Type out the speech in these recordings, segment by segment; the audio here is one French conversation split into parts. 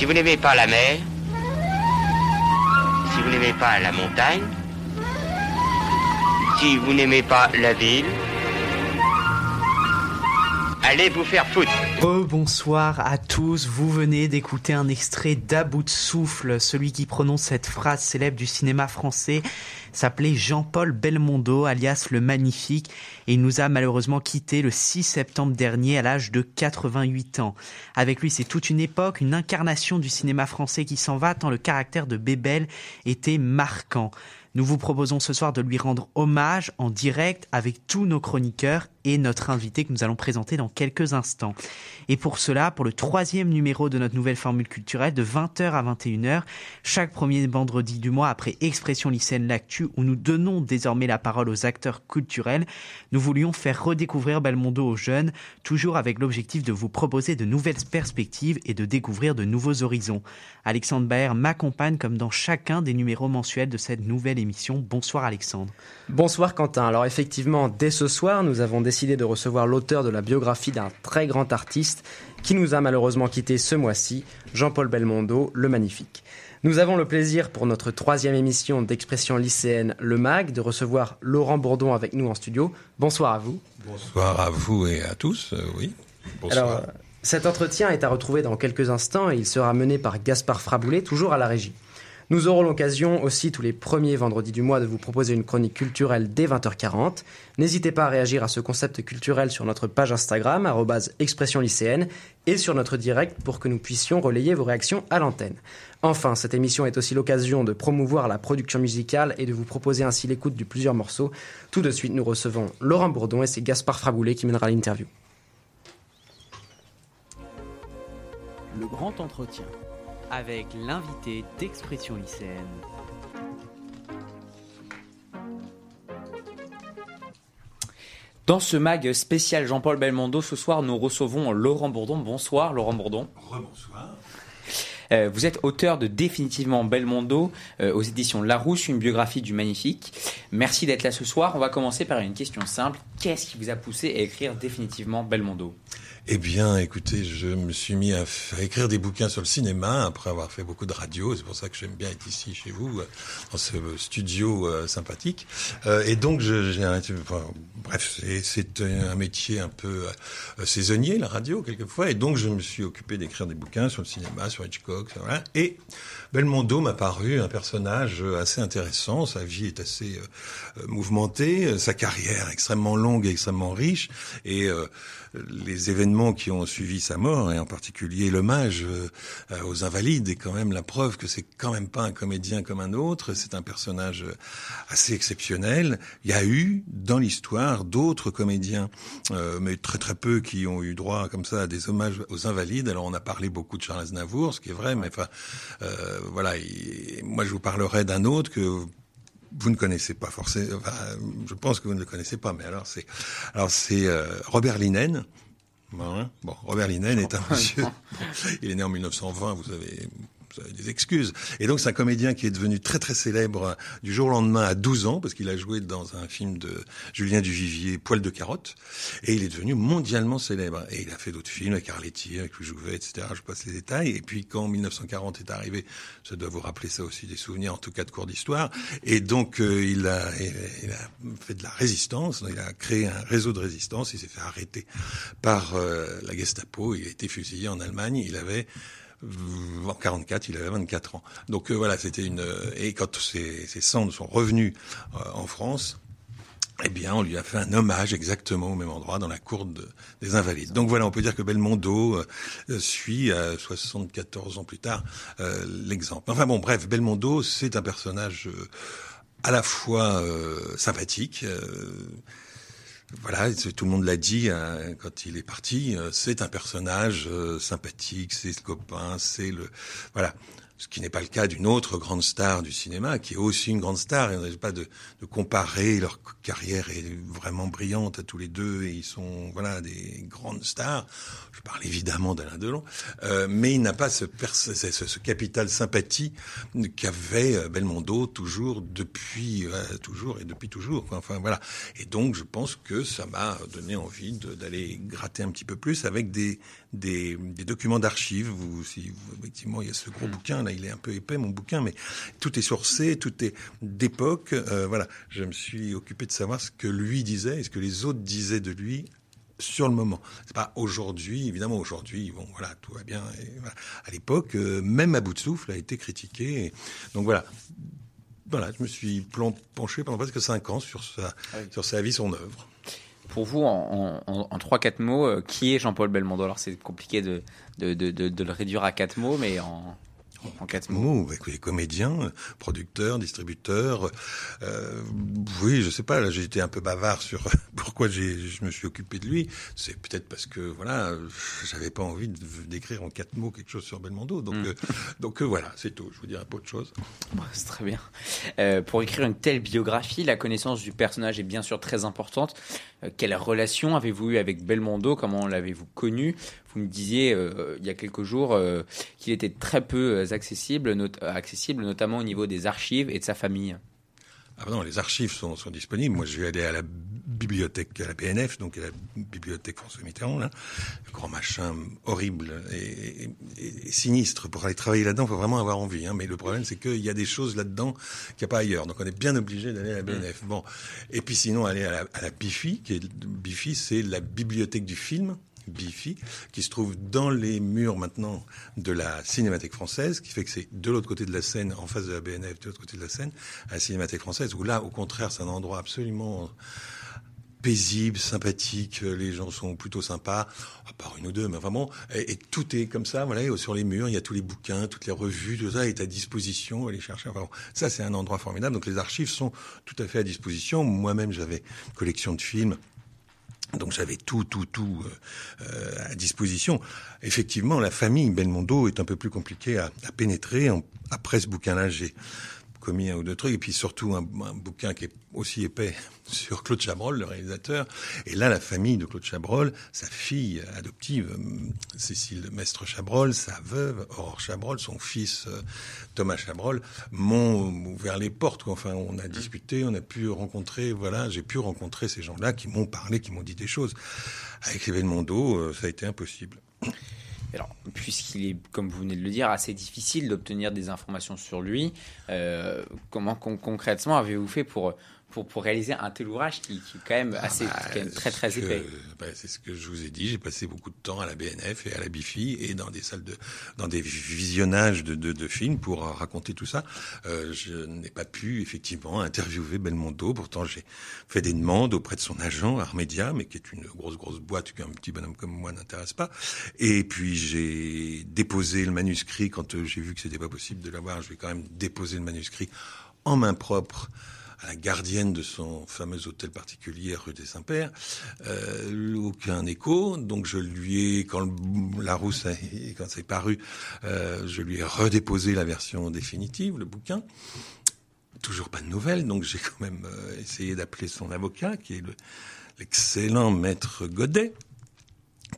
Si vous n'aimez pas la mer, si vous n'aimez pas la montagne, si vous n'aimez pas la ville, allez vous faire foutre. Bonsoir à tous, vous venez d'écouter un extrait d'À bout de souffle, celui qui prononce cette phrase célèbre du cinéma français s'appelait Jean-Paul Belmondo, alias le Magnifique, et il nous a malheureusement quitté le 6 septembre dernier à l'âge de 88 ans. Avec lui, c'est toute une époque, une incarnation du cinéma français qui s'en va tant le caractère de Bébel était marquant. Nous vous proposons ce soir de lui rendre hommage en direct avec tous nos chroniqueurs et notre invité que nous allons présenter dans quelques instants. Et pour cela, pour le troisième numéro de notre nouvelle formule culturelle de 20h à 21h, chaque premier vendredi du mois après Expression lycéenne L'actu où nous donnons désormais la parole aux acteurs culturels, nous voulions faire redécouvrir Belmondo aux jeunes, toujours avec l'objectif de vous proposer de nouvelles perspectives et de découvrir de nouveaux horizons. Alexandre Baer m'accompagne comme dans chacun des numéros mensuels de cette nouvelle émission. Bonsoir Alexandre. Bonsoir Quentin. Alors effectivement, dès ce soir, nous avons décidé de recevoir l'auteur de la biographie d'un très grand artiste qui nous a malheureusement quitté ce mois-ci, Jean-Paul Belmondo, le magnifique. Nous avons le plaisir pour notre troisième émission d'expression lycéenne Le Mag de recevoir Laurent Bourdon avec nous en studio. Bonsoir à vous. Bonsoir à vous et à tous, euh, oui. Bonsoir. Alors, cet entretien est à retrouver dans quelques instants et il sera mené par Gaspard Fraboulet, toujours à la régie. Nous aurons l'occasion aussi tous les premiers vendredis du mois de vous proposer une chronique culturelle dès 20h40. N'hésitez pas à réagir à ce concept culturel sur notre page Instagram, expression lycéenne, et sur notre direct pour que nous puissions relayer vos réactions à l'antenne. Enfin, cette émission est aussi l'occasion de promouvoir la production musicale et de vous proposer ainsi l'écoute de plusieurs morceaux. Tout de suite, nous recevons Laurent Bourdon et c'est Gaspard Fraboulet qui mènera l'interview. Le grand entretien avec l'invité d'Expression lycéenne. Dans ce mag spécial Jean-Paul Belmondo, ce soir, nous recevons Laurent Bourdon. Bonsoir, Laurent Bourdon. Rebonsoir. Euh, vous êtes auteur de Définitivement Belmondo euh, aux éditions Larousse, une biographie du magnifique. Merci d'être là ce soir. On va commencer par une question simple. Qu'est-ce qui vous a poussé à écrire Définitivement Belmondo? Eh bien, écoutez, je me suis mis à, écrire des bouquins sur le cinéma après avoir fait beaucoup de radio. C'est pour ça que j'aime bien être ici chez vous, euh, dans ce studio euh, sympathique. Euh, et donc, j'ai enfin, bref, c'est un métier un peu saisonnier, la radio, quelquefois. Et donc, je me suis occupé d'écrire des bouquins sur le cinéma, sur Hitchcock, voilà. Et Belmondo m'a paru un personnage assez intéressant. Sa vie est assez mouvementée, sa carrière extrêmement longue et extrêmement riche. Et les événements qui ont suivi sa mort, et en particulier l'hommage euh, aux invalides, est quand même la preuve que c'est quand même pas un comédien comme un autre, c'est un personnage assez exceptionnel. Il y a eu dans l'histoire d'autres comédiens, euh, mais très très peu qui ont eu droit comme ça à des hommages aux invalides. Alors on a parlé beaucoup de Charles Aznavour, ce qui est vrai, mais enfin euh, voilà, moi je vous parlerai d'un autre que vous ne connaissez pas forcément. Enfin, je pense que vous ne le connaissez pas, mais alors c'est alors c'est euh, Robert Linen. Bon, Robert Linen est un monsieur. il est né en 1920. Vous avez des excuses. Et donc c'est un comédien qui est devenu très très célèbre du jour au lendemain à 12 ans parce qu'il a joué dans un film de Julien Duvivier, Poil de carotte, et il est devenu mondialement célèbre. Et il a fait d'autres films avec Arletty, avec Louis Jouvet, etc. Je passe les détails. Et puis quand 1940 est arrivé, ça doit vous rappeler ça aussi des souvenirs, en tout cas de cours d'histoire. Et donc euh, il, a, il, a, fait de la résistance. Il a créé un réseau de résistance. Il s'est fait arrêter par euh, la Gestapo. Il a été fusillé en Allemagne. Il avait en 44, il avait 24 ans. Donc euh, voilà, c'était une. Euh, et quand ses, cendres sont revenus euh, en France, eh bien, on lui a fait un hommage exactement au même endroit, dans la cour des Invalides. Donc voilà, on peut dire que Belmondo suit, 74 ans plus tard, l'exemple. Enfin bon, bref, Belmondo, c'est un personnage à la fois sympathique, voilà, tout le monde l'a dit hein, quand il est parti. Euh, c'est un personnage euh, sympathique, c'est le copain, c'est le voilà. Ce qui n'est pas le cas d'une autre grande star du cinéma, qui est aussi une grande star. Et on n'a pas de, de, comparer leur carrière est vraiment brillante à tous les deux et ils sont voilà des grandes stars. Je parle évidemment d'Alain Delon, euh, mais il n'a pas ce, ce, ce, capital sympathie qu'avait euh, Belmondo toujours depuis euh, toujours et depuis toujours. Enfin voilà. Et donc je pense que ça m'a donné envie d'aller gratter un petit peu plus avec des des, des documents d'archives. Vous, si, effectivement, il y a ce gros mm. bouquin là, il est un peu épais mon bouquin, mais tout est sourcé, tout est d'époque. Euh, voilà, je me suis occupé de savoir ce que lui disait et ce que les autres disaient de lui sur le moment. C'est pas aujourd'hui, évidemment aujourd'hui, bon voilà, tout va bien. Et voilà. À l'époque, euh, même à bout de souffle a été critiqué. donc voilà. Voilà, je me suis penché pendant presque cinq ans sur sa, ah sur sa vie, son œuvre pour vous, en, en, 3-4 mots, euh, qui est Jean-Paul Belmondo? Alors c'est compliqué de, de, de, de, le réduire à 4 mots, mais en, en quatre mots. Bah, comédien, producteur, distributeur. Euh, oui, je sais pas. Là, j'ai été un peu bavard sur pourquoi je me suis occupé de lui. C'est peut-être parce que voilà, j'avais pas envie d'écrire en quatre mots quelque chose sur Belmondo. Donc, hmm. euh, donc euh, voilà, c'est tout. Je vous dirai pas autre chose. c'est très bien. Euh, pour écrire une telle biographie, la connaissance du personnage est bien sûr très importante. quelle relation avez-vous eu avec Belmondo? Comment l'avez-vous connu? Vous me disiez euh, il y a quelques jours euh, qu'il était très peu euh, accessible, accessible, notamment au niveau des archives et de sa famille. Ah non, les archives sont, sont, disponibles. Moi, je vais aller à la bibliothèque, à la BNF, donc à la bibliothèque François Mitterrand, là, le grand machin horrible et, et, sinistre. Pour aller travailler là-dedans, il faut vraiment avoir envie. Hein. Mais le problème, c'est qu'il y a des choses là-dedans qu'il n'y a pas ailleurs. Donc, on est bien obligé d'aller à la BNF. Bon, et puis sinon, aller à la, à la BIFI, qui est BIFI, c'est la bibliothèque du film. Bifi, qui se trouve dans les murs maintenant de la Cinémathèque française, qui fait que c'est de l'autre côté de la Seine, en face de la BNF, de l'autre côté de la Seine, à la Cinémathèque française, où là, au contraire, c'est un endroit absolument paisible, sympathique, les gens sont plutôt sympas, à part une ou deux, mais vraiment, et, tout est comme ça, voilà, sur les murs, il y a tous les bouquins, toutes les revues, tout ça est à disposition, aller chercher. Ça, c'est un endroit formidable. Donc les archives sont tout à fait à disposition. Moi-même, j'avais collection de films donc j'avais tout, tout, tout euh, à disposition. Effectivement, la famille Belmondo est un peu plus compliquée à, pénétrer. après ce bouquin-là, commis un ou deux trucs, et puis surtout un, bouquin qui est aussi épais sur Claude Chabrol, le réalisateur. Et là, la famille de Claude Chabrol, sa fille adoptive, euh, Cécile Mestre Chabrol, sa veuve, Aurore Chabrol, son fils euh, Thomas Chabrol, m'ont ouvert les portes. Enfin, on a discuté, on a pu rencontrer, voilà, j'ai pu rencontrer ces gens-là qui m'ont parlé, qui m'ont dit des choses. Avec Mondo, euh, ça a été impossible. Alors, puisqu'il est, comme vous venez de le dire, assez difficile d'obtenir des informations sur lui, euh, comment concrètement avez-vous fait pour pour, pour réaliser un tel ouvrage qui, qui est quand même assez ah bah, très très épais. Bah, c'est ce que je vous ai dit. J'ai passé beaucoup de temps à la BNF et à la Bifi et dans des salles de dans des visionnages de, de, de films pour raconter tout ça. Euh, je n'ai pas pu effectivement interviewer Belmondo. Pourtant, j'ai fait des demandes auprès de son agent Armédia, mais qui est une grosse grosse boîte qu'un petit bonhomme comme moi n'intéresse pas. Et puis j'ai déposé le manuscrit quand euh, j'ai vu que c'était pas possible de l'avoir. Je vais quand même déposer le manuscrit en main propre la gardienne de son fameux hôtel particulier rue des Saints-Pères, euh, aucun écho. Donc je lui ai, quand la rousse, quand c'est paru, euh, je lui ai redéposé la version définitive, le bouquin. Toujours pas de nouvelles, donc j'ai quand même euh, essayé d'appeler son avocat, qui est l'excellent maître Godet,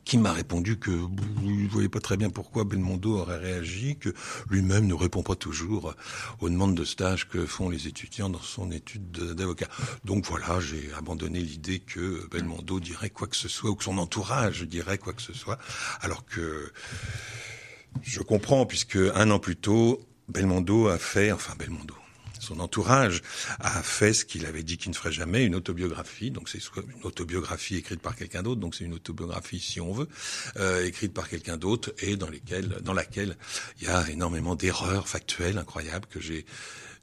qui m'a répondu que vous ne voyez pas très bien pourquoi Belmondo aurait réagi, que lui-même ne répond pas toujours aux demandes de stage que font les étudiants dans son étude d'avocat. Donc voilà, j'ai abandonné l'idée que Belmondo dirait quoi que ce soit, ou que son entourage dirait quoi que ce soit, alors que je comprends, puisque un an plus tôt, Belmondo a fait, enfin Belmondo, son entourage a fait ce qu'il avait dit qu'il ne ferait jamais, une autobiographie. Donc c'est une autobiographie écrite par quelqu'un d'autre, donc c'est une autobiographie si on veut, euh, écrite par quelqu'un d'autre et dans laquelle il y a énormément d'erreurs factuelles incroyables que j'ai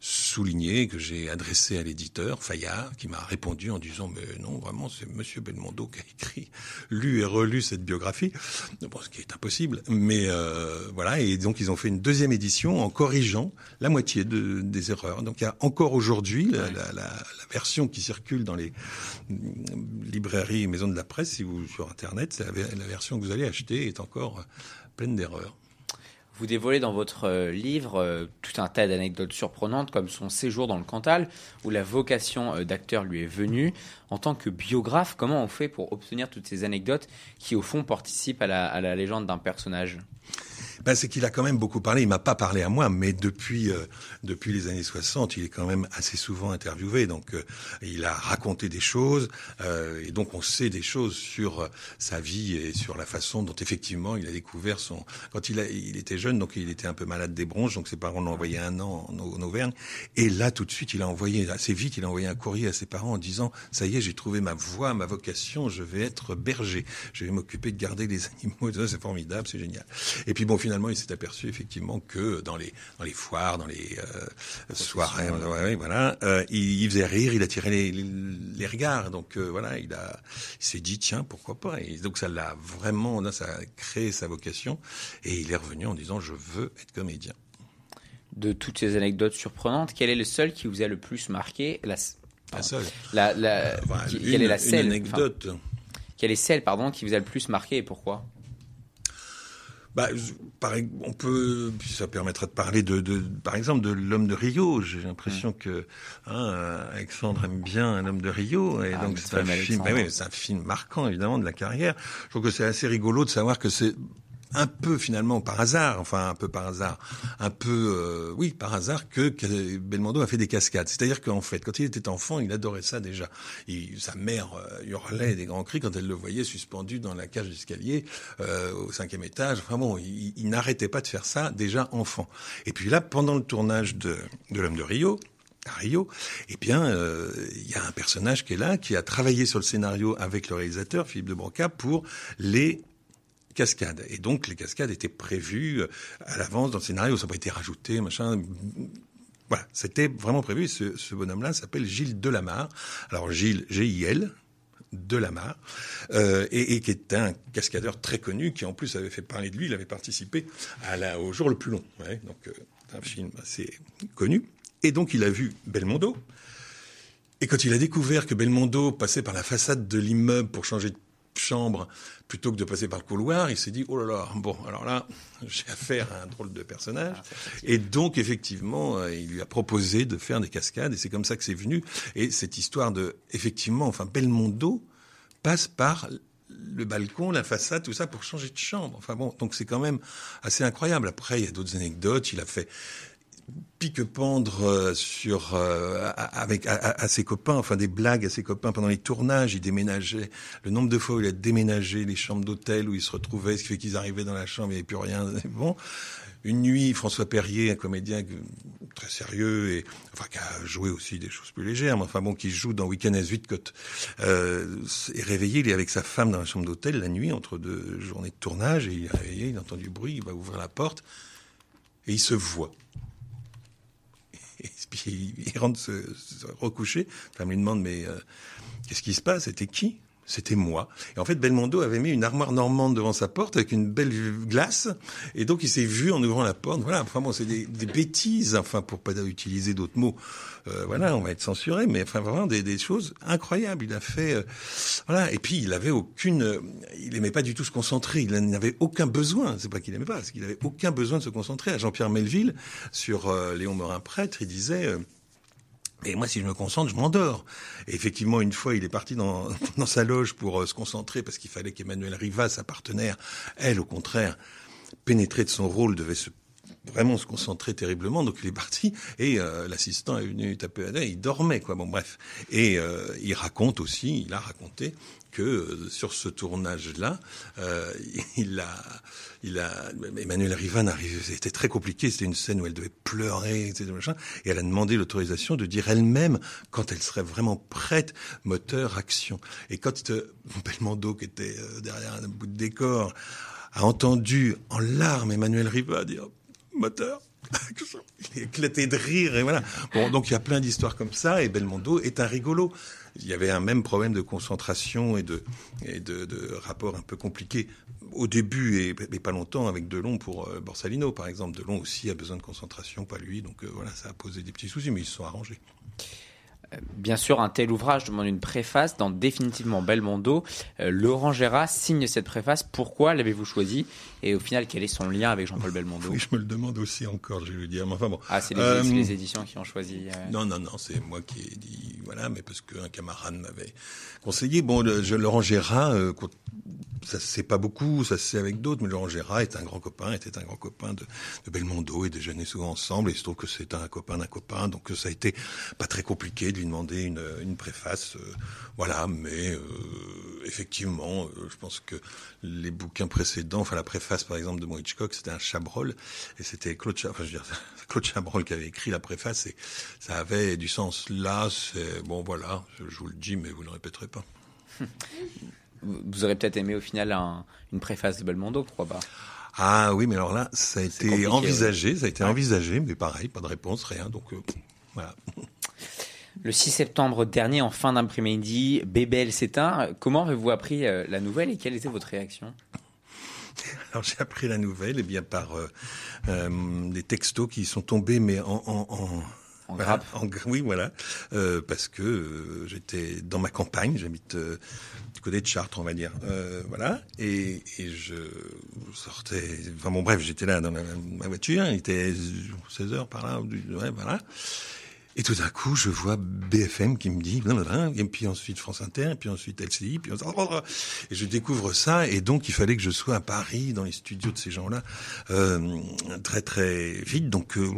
souligné, que j'ai adressé à l'éditeur Fayard, qui m'a répondu en disant mais non vraiment c'est Monsieur Belmondo qui a écrit, lu et relu cette biographie, bon, ce qui est impossible, mais euh, voilà et donc ils ont fait une deuxième édition en corrigeant la moitié de, des erreurs. Donc il y a encore aujourd'hui la, la, la, version qui circule dans les librairies et maisons de la presse, si vous sur internet, la, la version que vous allez acheter est encore pleine d'erreurs. Vous dévoilez dans votre euh, livre euh, tout un tas d'anecdotes surprenantes, comme son séjour dans le Cantal, où la vocation euh, d'acteur lui est venue. En tant que biographe, comment on fait pour obtenir toutes ces anecdotes qui, au fond, participent à la, à la légende d'un personnage? Ben, c'est qu'il a quand même beaucoup parlé. Il m'a pas parlé à moi, mais depuis euh, depuis les années 60, il est quand même assez souvent interviewé. Donc, euh, il a raconté des choses, euh, et donc on sait des choses sur sa vie et sur la façon dont effectivement il a découvert son. Quand il a, il était jeune, donc il était un peu malade des bronches, donc ses parents l'ont envoyé un an en, Auvergne. Et là, tout de suite, il a envoyé assez vite, il a envoyé un courrier à ses parents en disant ça y est, j'ai trouvé ma voie, ma vocation, je vais être berger, je vais m'occuper de garder les animaux. C'est formidable, c'est génial. Et puis bon, il s'est aperçu effectivement que dans les dans les foires, dans les euh, soirées, ouais, voilà, euh, il, il, faisait rire, il attirait les, les, les regards. Donc euh, voilà, il a, il s'est dit tiens pourquoi pas. Et donc ça l'a vraiment, là, ça a créé sa vocation. Et il est revenu en disant je veux être comédien. De toutes ces anecdotes surprenantes, quel est le seul qui vous a le plus marqué? La, la seule. La, la, enfin, qui, une, quelle est la une anecdote. Enfin, quelle est celle, pardon, qui vous a le plus marqué et pourquoi? Bah, on peut, ça permettra de parler de, de par exemple, de l'homme de Rio. J'ai l'impression mmh. que hein, Alexandre aime bien l'homme de Rio, et ah, donc c'est un film, bah oui, c'est un film marquant évidemment de la carrière. Je trouve que c'est assez rigolo de savoir que c'est un peu finalement par hasard, enfin un peu par hasard, un peu euh, oui par hasard que, que, Belmondo a fait des cascades. C'est-à-dire qu'en fait, quand il était enfant, il adorait ça déjà. Il, sa mère euh, hurlait des grands cris quand elle le voyait suspendu dans la cage d'escalier euh, au cinquième étage. Enfin bon, il, il n'arrêtait pas de faire ça déjà enfant. Et puis là, pendant le tournage de, de l'homme de Rio, à Rio, eh bien, il euh, y a un personnage qui est là, qui a travaillé sur le scénario avec le réalisateur Philippe de Broca pour les cascades. Et donc les cascades étaient prévues à l'avance dans le scénario, ça n'a pas été rajouté, machin. Voilà, c'était vraiment prévu. Ce, bonhomme-là s'appelle Gilles Delamarre. Alors Gilles, G-I-L, Delamarre, euh, et, qui est un cascadeur très connu, qui en plus avait fait parler de lui, il avait participé à la, au jour le plus long. Donc euh, un film assez connu. Et donc il a vu Belmondo. Et quand il a découvert que Belmondo passait par la façade de l'immeuble pour changer de chambre plutôt que de passer par le couloir, il s'est dit oh là là, bon alors là j'ai affaire à un drôle de personnage et donc effectivement euh, il lui a proposé de faire des cascades et c'est comme ça que c'est venu et cette histoire de effectivement enfin Belmondo passe par le balcon, la façade, tout ça pour changer de chambre. Enfin bon, donc c'est quand même assez incroyable. Après, il y a d'autres anecdotes. Il a fait pique-pendre sur euh, avec à, ses copains, enfin des blagues à ses copains pendant les tournages. Il déménageait le nombre de fois où il a déménagé les chambres d'hôtel où il se retrouvait, ce qui fait qu'ils arrivaient dans la chambre, il n'y avait plus rien. Bon, une nuit, François Perrier, un comédien très sérieux et enfin qui a joué aussi des choses plus légères, mais enfin bon, qui joue dans Weekend à Zuidcote, euh, est réveillé, il est avec sa femme dans la chambre d'hôtel la nuit entre deux journées de tournage et il est réveillé, il entend du bruit, il va ouvrir la porte et il se voit puis il rentre se, recoucher. La femme demande mais euh, qu'est-ce qui se passe? C'était qui? C'était moi. Et en fait, Belmondo avait mis une armoire normande devant sa porte avec une belle glace. Et donc, il s'est vu en ouvrant la porte. Voilà. Enfin bon, c'est des, des, bêtises. Enfin, pour pas utiliser d'autres mots. Euh, voilà, on va être censuré. Mais enfin, vraiment des, des choses incroyables. Il a fait, euh, voilà. Et puis, il avait aucune, il aimait pas du tout se concentrer. Il n'avait aucun besoin. C'est pas qu'il aimait pas, c'est qu'il avait aucun besoin de se concentrer. À Jean-Pierre Melville, sur euh, Léon Morin prêtre, il disait. Et moi, si je me concentre, je m'endors. Et effectivement, une fois, il est parti dans, dans sa loge pour euh, se concentrer parce qu'il fallait qu'Emmanuel Riva, sa partenaire, elle, au contraire, pénétrée de son rôle, devait se vraiment se concentrer terriblement. Donc il est parti et euh, l'assistant est venu taper à il dormait quoi. Bon bref. Et euh, il raconte aussi, il a raconté que euh, sur ce tournage-là, euh, il a, il a, Emmanuel Rivan arrivé, c'était très compliqué, c'était une scène où elle devait pleurer, etc. Et elle a demandé l'autorisation de dire elle-même quand elle serait vraiment prête, moteur, action. Et quand euh, Belmondo, qui était euh, derrière un bout de décor, a entendu en larmes Emmanuel Riva dire moteur, il éclaté de rire et voilà. Bon, donc il y a plein d'histoires comme ça et Belmondo est un rigolo. Il y avait un même problème de concentration et de, et rapport un peu compliqué au début et, pas longtemps avec Delon pour euh, Borsalino par exemple. Delon aussi a besoin de concentration, pas lui. Donc euh, voilà, ça a posé des petits soucis, mais ils se sont arrangés. Bien sûr, un tel ouvrage demande une préface dans définitivement Belmondo. Euh, Laurent Gérard signe cette préface. Pourquoi l'avez-vous choisi Et au final, quel est son lien avec Jean-Paul Belmondo Oui, je me le demande aussi encore, je vais lui dire. Mais enfin bon. Ah, c'est les, Euh, les éditions qui ont choisi. euh, Non, non, non, c'est moi qui ai dit, voilà, mais parce qu'un camarade m'avait conseillé. Bon, le- je- Laurent Gérard, ça se sait pas beaucoup, ça se sait avec d'autres, mais Laurent Gérard est un grand copain, était un grand copain de, de Belmondo et déjeunait souvent ensemble, et il se trouve que c'est un copain d'un copain, donc ça a été pas très compliqué de lui demander une, une préface, euh, voilà, mais euh, effectivement, euh, je pense que les bouquins précédents, enfin la préface par exemple de mon Hitchcock, c'était un Chabrol, et c'était Claude, Cha- enfin, je veux dire, Claude Chabrol qui avait écrit la préface, et ça avait du sens. Là, c'est bon, voilà, je, vous le dis, mais vous ne le répéterez pas. Vous aurez peut-être aimé au final un- une préface de Belmondo, pourquoi pas? Ah oui, mais alors là, ça a été envisagé, ça a été envisagé, mais pareil, pas de réponse, rien. Donc euh, voilà. Le 6 septembre dernier, en fin d'après-midi, Bébel s'éteint. Comment avez-vous appris euh, la nouvelle et quelle était votre réaction? Alors j'ai appris la nouvelle, et bien par euh, euh, des textos qui sont tombés, mais en, en, en En Voilà, oui, voilà, Euh, parce que euh, j'étais dans ma campagne, j'habite euh, du côté de Chartres, on va dire, voilà, et, et je sortais, enfin bon bref, j'étais là dans ma, ma voiture, il était 16 heures par là, ouais, voilà. Et tout d'un coup, je vois BFM qui me dit, et puis ensuite France Inter, et puis ensuite LCI, puis et je découvre ça, et donc il fallait que je sois à Paris, dans les studios de ces gens-là, euh, très très vite. Donc euh,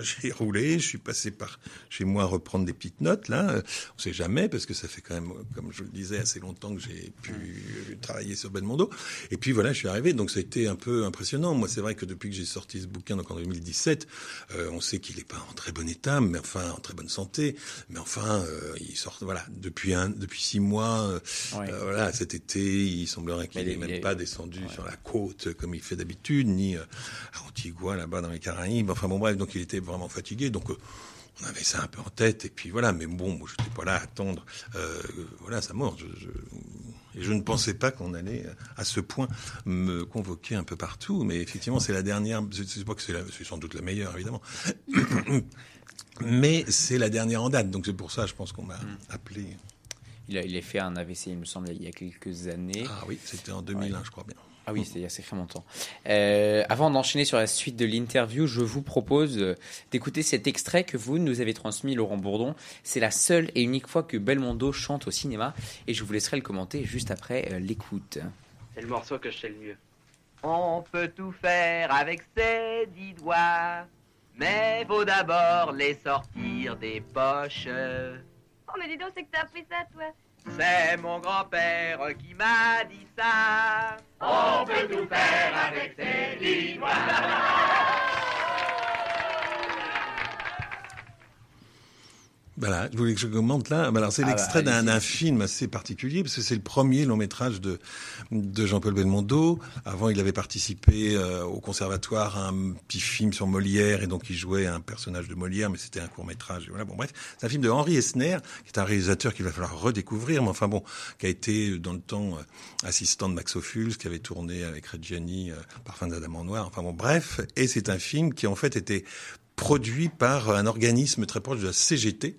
j'ai roulé, je suis passé par chez moi reprendre des petites notes. Là, on sait jamais parce que ça fait quand même, comme je le disais, assez longtemps que j'ai pu travailler sur Belmondo. Et puis voilà, je suis arrivé. Donc ça a été un peu impressionnant. Moi, c'est vrai que depuis que j'ai sorti ce bouquin, donc en 2017, euh, on sait qu'il n'est pas en très bon état, mais enfin en très bonne santé. Mais enfin, euh, il sort. Voilà, depuis un, depuis six mois. euh, Ouais. euh, voilà, cet été, il semblerait qu'il n'est est- même pas descendu sur la côte comme il fait d'habitude, ni euh, à Antigua là-bas dans les Caraïbes. Enfin bon bref, donc il était vraiment fatigué. Donc on avait ça un peu en tête. Et puis voilà, mais bon, moi j'étais pas là à attendre. Euh, voilà, sa mort. Je, je- et je ne pensais pas qu'on allait à ce point me convoquer un peu partout. Mais effectivement, c'est la dernière. Je sais pas que c'est sans doute la meilleure, évidemment. Mais c'est la dernière en date, donc c'est pour ça, je pense qu'on m'a appelé. il a, il a fait un AVC, il me semble, il y a quelques années. Ah oui, c'était en 2001, je crois bien. Ah oui, c'était il y a sacrément longtemps. Euh, avant d'enchaîner sur la suite de l'interview, je vous propose euh, d'écouter cet extrait que vous nous avez transmis, Laurent Bourdon. C'est la seule et unique fois que Belmondo chante au cinéma et je vous laisserai le commenter juste après euh, l'écoute. C'est le morceau que je sais le mieux. On peut tout faire avec ses dix doigts, mais faut d'abord les sortir des poches. Oh, mais dis donc, c'est que t'as appris ça, toi. C'est mon grand-père qui m'a dit ça. On peut tout faire avec ses dix Voilà, je voulais que je commente là. Bah Alors c'est Ah bah, l'extrait d'un allez-y. d'un film assez particulier parce que c'est le premier long métrage de de Jean-Paul Belmondo. Avant, il avait participé euh, au conservatoire à un petit film sur Molière et donc il jouait un personnage de Molière, mais c'était un court métrage. Voilà, bon bref, c'est un film de Henri Esner, qui est un réalisateur qu'il va falloir redécouvrir, mais enfin bon, qui a été dans le temps euh, assistant de Max Ophuls, qui avait tourné avec Reggiani euh, Parfum d'Adam en noir. Enfin bon, bref, et c'est un film qui en fait était produit par un organisme très proche de la CGT.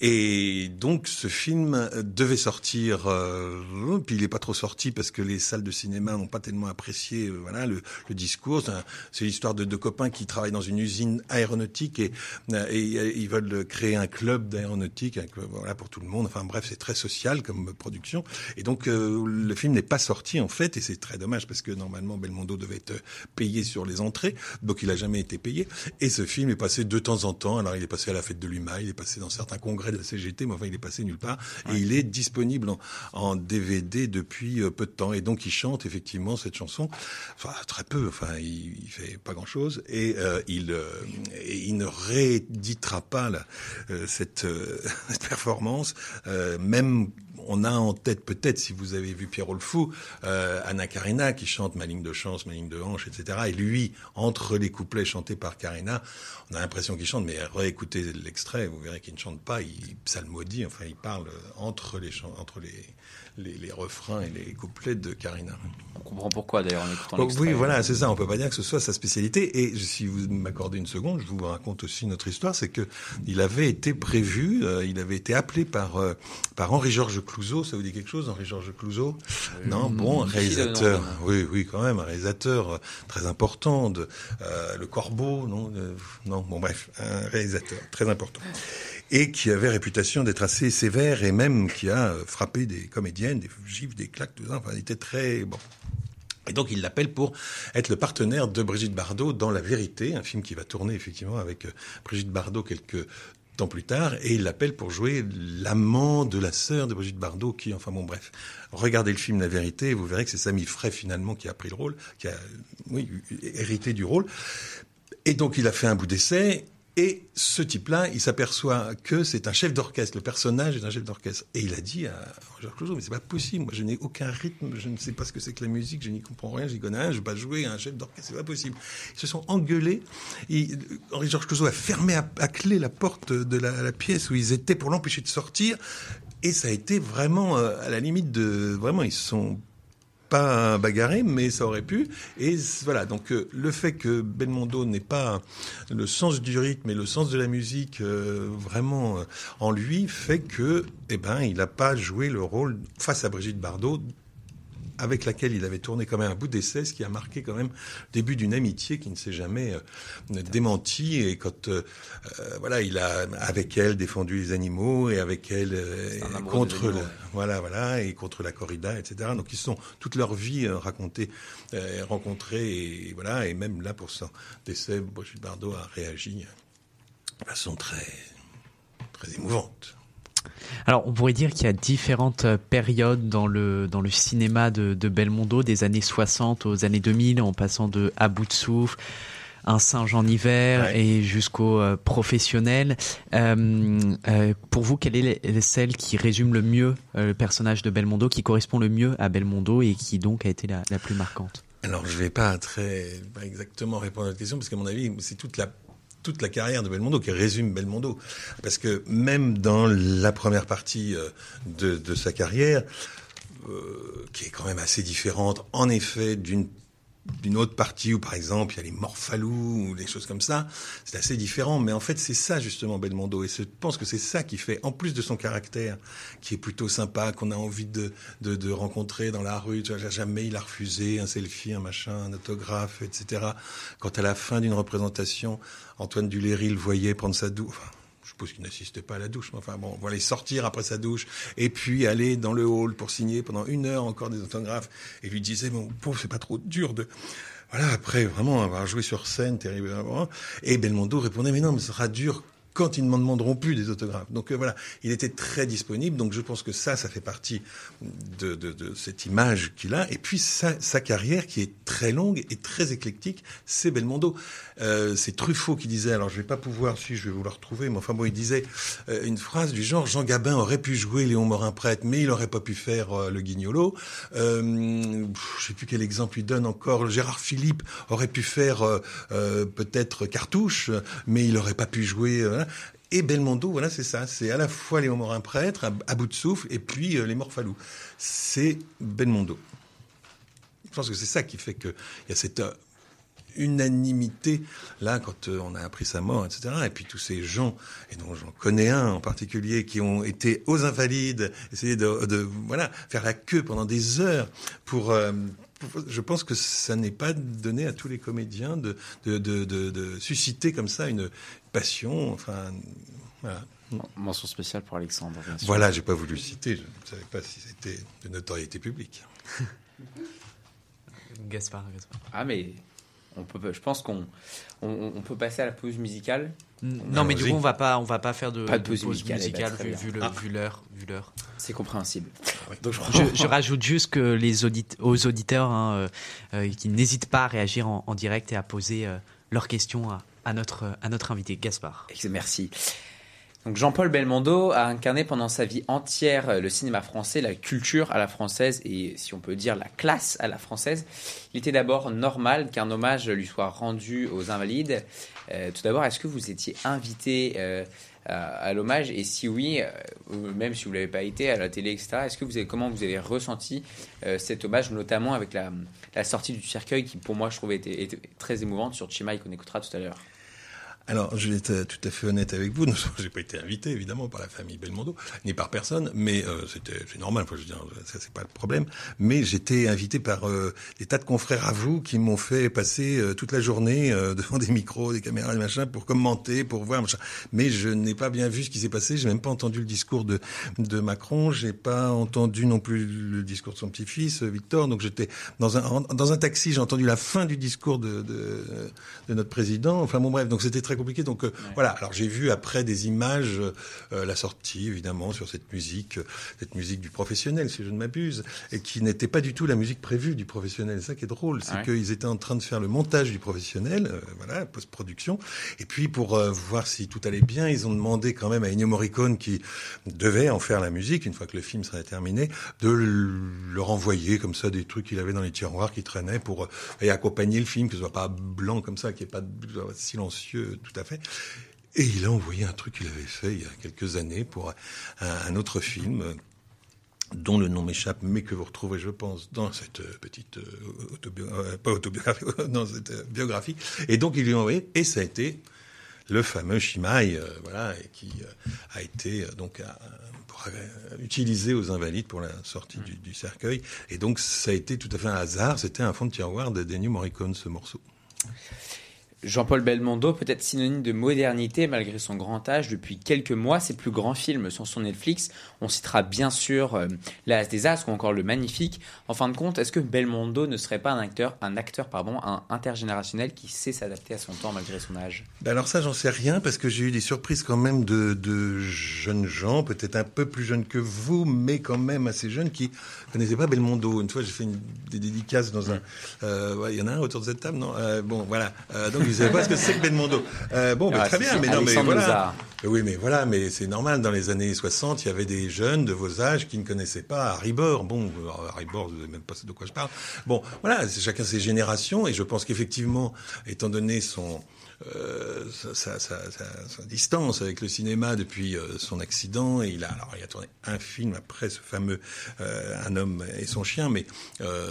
Et donc ce film devait sortir, euh, puis il n'est pas trop sorti parce que les salles de cinéma n'ont pas tellement apprécié euh, voilà le, le discours. C'est l'histoire de deux copains qui travaillent dans une usine aéronautique et, euh, et, euh, ils veulent créer un club d'aéronautique voilà pour tout le monde. Enfin bref, c'est très social comme production. Et donc euh, le film n'est pas sorti en fait, et c'est très dommage parce que normalement Belmondo devait être payé sur les entrées, donc il a jamais été payé. Et ce film est passé de temps en temps. Alors il est passé à la fête de l'UMA, il est passé dans certains congrès de la CGT, mais enfin il est passé nulle part. Et il est disponible en, en DVD depuis euh, peu de temps. Et donc il chante effectivement cette chanson, enfin très peu, enfin il, il fait pas grand chose. Et euh, il, euh, il ne rééditera pas la- euh, cette, euh, cette performance, même on a en tête peut-être, si vous avez vu Pierrot le Fou, euh, Anna Karina qui chante Ma ligne de chance, ma ligne de hanche, etc. Et lui, entre les couplets chantés par Karina, on a l'impression qu'il chante, mais réécoutez l'extrait, vous verrez qu'il ne chante pas, il psalmodie, enfin il parle entre les, entre les, les, les, refrains et les couplets de Karina. On comprend pourquoi d'ailleurs en écoutant oh, Oui, voilà, c'est ça. On peut pas dire que ce soit sa spécialité. Et si vous m'accordez une seconde, je vous raconte aussi notre histoire. C'est que il avait été prévu, euh, il avait été appelé par euh, par Henri-Georges Clouzot. Ça vous dit quelque chose, Henri-Georges Clouzot euh, Non, bon, réalisateur. Oui, oui, quand même, un réalisateur euh, très important de Le Corbeau, non, non, bon bref, un réalisateur très important et qui avait réputation d'être assez sévère et même qui a frappé des comédiennes, des gifs, des claques, tout ça. Enfin, il était très bon. Et donc il l'appelle pour être le partenaire de Brigitte Bardot dans La Vérité, un film qui va tourner effectivement avec euh, Brigitte Bardot quelques temps plus tard, et il l'appelle pour jouer l'amant de la sœur de Brigitte Bardot, qui, enfin bon, bref, regardez le film La Vérité, vous verrez que c'est Samy Frey finalement qui a pris le rôle, qui a, hérité du rôle. Et donc il a fait un bout d'essai, et ce type-là, il s'aperçoit que c'est un chef d'orchestre, le personnage est un chef d'orchestre. Et il a dit à Roger Clouseau, mais c'est pas possible, moi je n'ai aucun rythme, je ne sais pas ce que c'est que la musique, je n'y comprends rien, j'y connais rien, je vais pas jouer à un chef d'orchestre, c'est pas possible. Ils se sont engueulés, Henri Georges Clouseau a fermé à, clé la porte de la, la pièce où ils étaient pour l'empêcher de sortir, et ça a été vraiment euh, à la limite de... Vraiment, ils se sont pas bagarré, mais ça aurait pu. Et voilà, donc euh, le fait que Belmondo n'ait pas le sens du rythme et le sens de la musique euh, vraiment euh, en lui fait que, eh ben, il n'a pas joué le rôle face à Brigitte Bardot avec laquelle il avait tourné quand même un bout d'essai, ce qui a marqué quand même le début d'une amitié qui ne s'est jamais euh, démentie. Et quand euh, euh, voilà, il a avec elle défendu les animaux et avec elle contre voilà voilà et contre la corrida, etc. Donc ils sont toute leur vie racontés, rencontrés et voilà et même là pour son décès, Brigitte Bardot a réagi de façon très très émouvante. Alors, on pourrait dire qu'il y a différentes euh, périodes dans le, dans le cinéma de, de Belmondo, des années 60 aux années 2000, en passant de À bout de souffle, un singe en hiver et jusqu'au euh, professionnel. Euh, euh, pour vous, quelle est celle qui résume le mieux le personnage de Belmondo, qui correspond le mieux à Belmondo et qui donc a été la, la plus marquante? Alors, je ne vais pas très pas exactement répondre à votre question parce qu'à mon avis, c'est toute la toute la carrière de Belmondo, qui résume Belmondo. Parce que même dans la première partie euh, de, sa carrière, euh, qui est quand même assez différente, en effet, d'une d'une autre partie où, par exemple, il y a les morphalous ou des choses comme ça, c'est assez différent. Mais en fait, c'est ça, justement, Belmondo. Et je pense que c'est ça qui fait, en plus de son caractère, qui est plutôt sympa, qu'on a envie de, de, de, rencontrer dans la rue. Jamais il a refusé un selfie, un machin, un autographe, etc. Quand à la fin d'une représentation, Antoine Duléry le voyait prendre sa douche, suppose qu'il pas à la douche, mais enfin bon, voilà, sortir après sa douche, et puis aller dans le hall pour signer pendant une heure encore des autographes, et lui disait, mon pauvre, c'est pas trop dur de... Voilà, après, vraiment, avoir joué sur scène, terriblement. Et Belmondo répondait, mais non, mais ce sera dur quand ils ne m'en demanderont plus des autographes. Donc euh, voilà, il était très disponible. Donc je pense que ça, ça fait partie de, de, de cette image qu'il a. Et puis sa, sa, carrière qui est très longue et très éclectique, c'est Belmondo. Euh, c'est Truffaut qui disait, alors je vais pas pouvoir, si je vais vous le retrouver, mais enfin bon, il disait euh, une phrase du genre Jean Gabin aurait pu jouer Léon Morin prêtre, mais il aurait pas pu faire euh, le Guignolo. Je sais plus quel exemple il donne encore. Gérard Philippe aurait pu faire peut-être Cartouche, mais il aurait pas pu jouer. Et Belmondo, voilà, c'est ça. C'est à la fois les Morin prêtres, à, bout de souffle, et puis euh, les Morphalous. C'est Belmondo. Je pense que c'est ça qui fait qu'il y a cette euh, unanimité là quand euh, on a appris sa mort, etc. Et puis tous ces gens, et dont j'en connais un en particulier, qui ont été aux Invalides, essayer de, de voilà faire la queue pendant des heures pour je pense que ça n'est pas donné à tous les comédiens de, de, de, de, susciter comme ça une passion. Enfin, voilà. Mention spéciale pour Alexandre. Bien sûr. Voilà, j'ai pas voulu citer. Je ne savais pas si c'était de notoriété publique. Gaspard, Gaspard. Ah mais on peut, je pense qu'on on, peut passer à la pause musicale. Non, mais du coup, on va pas, on va pas faire de, pas de pause, musicale, musicale vu, vu, ah. vu l'heure, vu l'heure. C'est compréhensible. Donc je, je, rajoute juste que les audit aux auditeurs hein, euh, euh, qui n'hésitent pas à réagir en, en, direct et à poser euh, leurs questions à, à, notre à notre invité Gaspard. Merci. Donc Jean-Paul Belmondo a incarné pendant sa vie entière euh, le cinéma français, la culture à la française et si on peut dire la classe à la française. Il était d'abord normal qu'un hommage lui soit rendu aux invalides. Euh, tout d'abord, est-ce que vous étiez invité euh, à, l'hommage? Et si oui, ou même si vous l'avez pas été à la télé, etc. Est-ce que vous avez comment vous avez ressenti cet hommage, notamment avec la, sortie du cercueil qui pour moi je trouvais était, était très émouvante sur Chimaï qu'on écoutera tout à l'heure? Alors, je vais être tout à fait honnête avec vous. J'ai pas été invité, évidemment, par la famille Belmondo, ni par personne, mais euh, c'était c'est normal. Enfin, je veux dire, ça c'est pas le problème. Mais j'étais invité par euh, des tas de confrères à vous qui m'ont fait passer euh, toute la journée euh, devant des micros, des caméras, des machins, pour commenter, pour voir. Machin. Mais je n'ai pas bien vu ce qui s'est passé. J'ai même pas entendu le discours de de Macron. J'ai pas entendu non plus le discours de son petit-fils Victor. Donc j'étais dans un dans un taxi. J'ai entendu la fin du discours de de, de notre président. Enfin bon bref. Donc c'était très compliqué. Donc euh, voilà. Alors j'ai vu après des images, euh, la sortie évidemment sur cette musique, euh, cette musique du professionnel, si je ne m'abuse, et qui n'était pas du tout la musique prévue du professionnel. C'est ça qui est drôle, c'est Ouais. qu'ils étaient en train de faire le montage du professionnel, euh, voilà, post-production, et puis pour euh, voir si tout allait bien, ils ont demandé quand même à Ennio Morricone, qui devait en faire la musique une fois que le film serait terminé, de leur envoyer comme ça des trucs qu'il avait dans les tiroirs qui traînaient pour euh, et accompagner le film, que ce soit pas blanc comme ça, qu'il n'y ait pas silencieux tout à fait. Et il a envoyé un truc qu'il avait fait il y a quelques années pour un, autre film dont le nom m'échappe, mais que vous retrouverez, je pense, dans cette euh, petite euh, autobio- euh, pas autobiographie, dans cette biographie. Et donc il lui a envoyé, et ça a été le fameux Shimaï, voilà, qui a été donc utilisé aux invalides pour la sortie du, cercueil. Et donc ça a été tout à fait un hasard. C'était un fond de tiroir de Ennio Morricone, ce morceau. Jean-Paul Belmondo, peut-être synonyme de modernité malgré son grand âge, depuis quelques mois, ses plus grands films sont sur Netflix. On citera bien sûr euh, L'As des As ou encore Le Magnifique. En fin de compte, est-ce que Belmondo ne serait pas un acteur, un acteur pardon, un intergénérationnel qui sait s'adapter à son temps malgré son âge? Ben alors ça, j'en sais rien parce que j'ai eu des surprises quand même de, jeunes gens, peut-être un peu plus jeunes que vous, mais quand même assez jeunes qui connaissaient pas Belmondo. Une fois, j'ai fait des dédicaces dans un. euh, Il y en a un autour de cette table, non? Euh, Bon, voilà. Euh, donc pas ce que c'est que Belmondo. Euh, bon, Ah, très bien, mais non, mais voilà. Mozart. Oui, mais voilà, mais c'est normal. Dans les années 60, il y avait des jeunes de vos âges qui ne connaissaient pas Harry Bor. Bon, alors, Harry Bor, vous savez même pas de quoi je parle. Bon, voilà, c'est chacun ses générations, et je pense qu'effectivement, étant donné son sa, sa, sa, sa- distance avec le cinéma depuis euh, son accident, et il a alors il a tourné un film après ce fameux euh, Un homme et son chien, mais euh,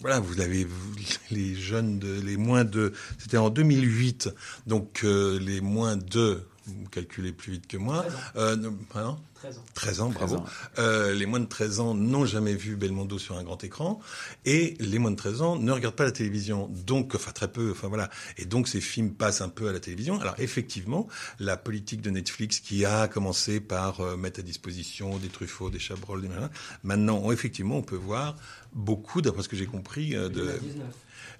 voilà, vous vous- les jeunes de les moins de c'était en 2008, donc euh, les moins de vous calculez plus vite que moi. Euh, non, pardon 13 ans. 13 ans, bravo. 13 ans. Euh, les moins de 13 ans n'ont jamais vu Belmondo sur un grand écran et les moins de 13 ans ne regardent pas la télévision. Donc, enfin très peu, enfin voilà. Et donc ces films passent un peu à la télévision. Alors effectivement, la politique de Netflix qui a commencé par euh, mettre à disposition des Truffauts, des Chabrol, des machins, maintenant on- effectivement on peut voir beaucoup, d'après ce que j'ai compris, euh, de...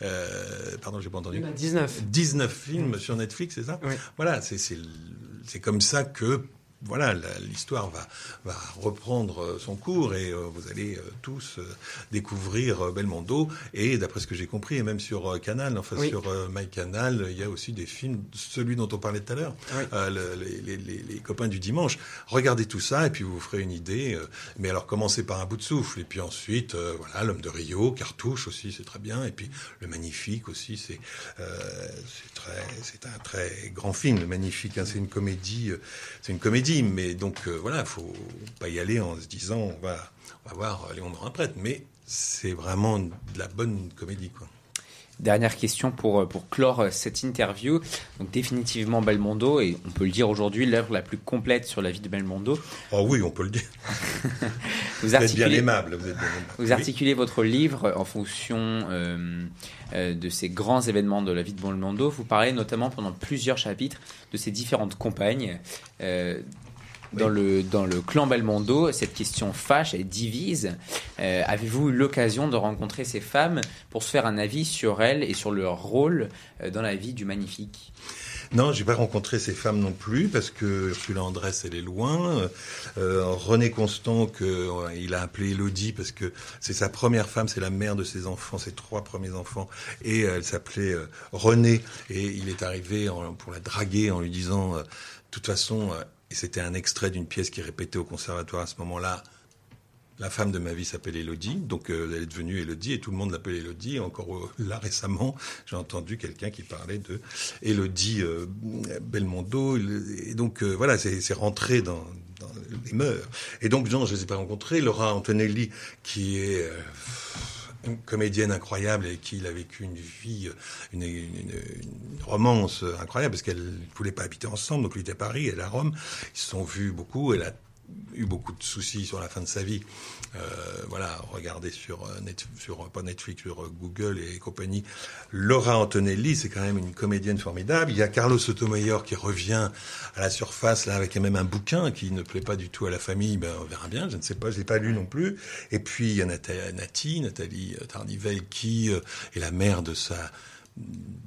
Euh, pardon, j'ai pas entendu. 19. 19 films sur Netflix, c'est ça? Oui. Voilà, c'est comme ça que voilà l'histoire va va reprendre euh, son cours et euh, vous allez euh, tous euh, découvrir Belmondo et d'après ce que j'ai compris et même sur Canal, enfin Oui. sur MyCanal, il y a aussi des films, celui dont on parlait tout à l'heure, Oui. le- les, les- les- les copains du dimanche. Regardez tout ça et puis vous vous ferez une idée. mais alors commencez par un bout de souffle et puis ensuite voilà l'homme de Rio, Cartouche aussi c'est très bien et puis le magnifique aussi c'est c'est très c'est un très grand film le magnifique hein, c'est une comédie c'est une comédie mais donc euh, voilà faut pas y aller en se disant on va on va voir Léon Brun prêtre mais c'est vraiment de la bonne comédie quoi. Dernière question pour, euh, pour clore euh, cette interview. Donc définitivement Belmondo, et on peut le dire aujourd'hui, l'œuvre la plus complète sur la vie de Belmondo. Oh oui on peut le dire. Vous Vous êtes bien aimable vous êtes bien aimable. vous Oui. articulez votre livre en fonction euh, euh, de ces grands événements de la vie de Belmondo. Vous parlez notamment pendant plusieurs chapitres de ses différentes compagnes. Euh, dans, le, dans le clan Belmondo, cette question fâche et divise. Euh, Avez-vous eu l'occasion de rencontrer ces femmes pour se faire un avis sur elles et sur leur rôle euh, dans la vie du magnifique? Non, j'ai pas rencontré ces femmes non plus parce que Ursula Andress, elle est loin. Euh, René Constant, que il a appelé Elodie parce que c'est sa première femme, c'est la mère de ses enfants, ses trois premiers enfants, et elle s'appelait euh, René. Et il est arrivé en- pour la draguer en lui disant, euh, de toute façon. Et c'était un extrait d'une pièce qui répétait au conservatoire à ce moment-là. La femme de ma vie s'appelle Elodie, donc euh, elle est devenue Elodie et tout le monde l'appelle Elodie. Encore euh, là récemment, j'ai entendu quelqu'un qui parlait de Elodie euh, Belmondo. Et donc voilà, c'est rentré dans, les mœurs. Et donc je ne les ai pas rencontrés. Laura Antonelli, qui est comédienne incroyable et qui il a vécu une vie, une romance incroyable parce qu'elle ne voulait pas habiter ensemble. Donc lui était à Paris, elle à Rome. Ils se sont vus beaucoup. Elle a eu beaucoup de soucis sur la fin de sa vie. Euh, voilà, regardez sur, euh, sur pas Netflix, sur euh, Google et compagnie. Laura Antonelli, c'est quand même une comédienne formidable. Il y a Carlos Sotomayor qui revient à la surface là avec même un bouquin qui ne plaît pas du tout à la famille. Ben, on verra bien. Je ne sais pas, je l'ai pas lu non plus. Et puis il y a Nathalie, Nathalie Tarnivel qui euh, est la mère de sa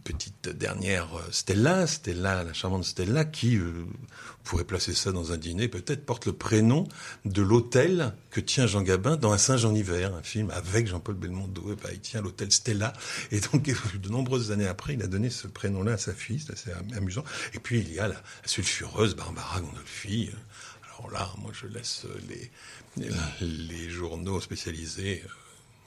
petite dernière euh, Stella, Stella, la charmante Stella, qui euh, pourrait placer ça dans un dîner, peut-être porte le prénom de l'hôtel que tient Jean Gabin dans Un singe en hiver, un film avec Jean-Paul Belmondo. Et ben, il tient l'hôtel Stella. Et donc, de nombreuses années après, il a donné ce prénom-là à sa fille. C'est assez amusant. Et puis, il y a la, la sulfureuse Barbara Gandolfi. Alors là, moi, je laisse les, les, les journaux spécialisés. euh,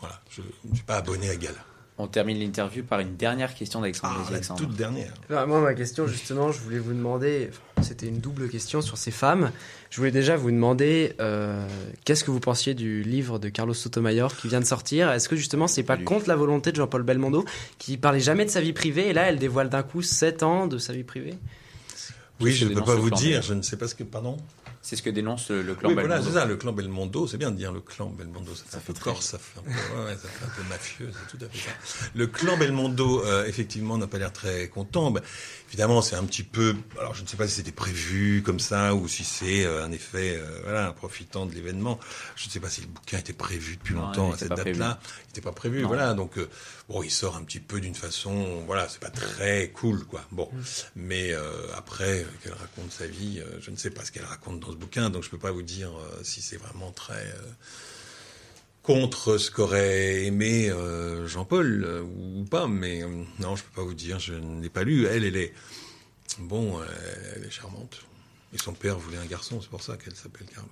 voilà, je ne suis pas abonné à Gala. On termine l'interview par une dernière question d'Alexandre Ah, la toute dernière. Alors, moi, ma question, justement, je voulais vous demander, enfin, c'était une double question sur ces femmes. Je voulais déjà vous demander, euh, qu'est-ce que vous pensiez du livre de Carlos Sotomayor qui vient de sortir? Est-ce que justement, c'est pas contre la volonté de Jean-Paul Belmondo, qui parlait jamais de sa vie privée, et là, elle dévoile d'un coup 7 ans de sa vie privée? Oui, je ne peux pas vous dire, je ne sais pas ce que. Pardon? C'est ce que dénonce le, clan Oui, voilà, Belmondo. c'est ça, le clan Belmondo. C'est bien de dire le clan Belmondo. Ça, fait un peu très corse, ça fait un peu, ouais, ouais, ça fait un peu mafieux, c'est tout à fait ça. Le clan Belmondo, euh, effectivement, n'a pas l'air très content. Ben, évidemment, c'est un petit peu. Alors, je ne sais pas si c'était prévu comme ça ou si c'est euh, un effet, euh, voilà, profitant de l'événement. Je ne sais pas si le bouquin était prévu depuis Non, longtemps à cette date-là. Il n'était pas prévu, Non. voilà. Donc, euh, bon, il sort un petit peu d'une façon, voilà, c'est pas très cool, quoi. Bon, mais euh, après qu'elle raconte sa vie, euh, je ne sais pas ce qu'elle raconte dans bouquin, donc je peux pas vous dire euh, si c'est vraiment très euh, contre ce qu'aurait aimé euh, Jean-Paul ou pas. Mais non, je peux pas vous dire. Je ne l'ai pas lu. Elle, elle est bon, elle est charmante. Et son père voulait un garçon, c'est pour ça qu'elle s'appelle Carlos.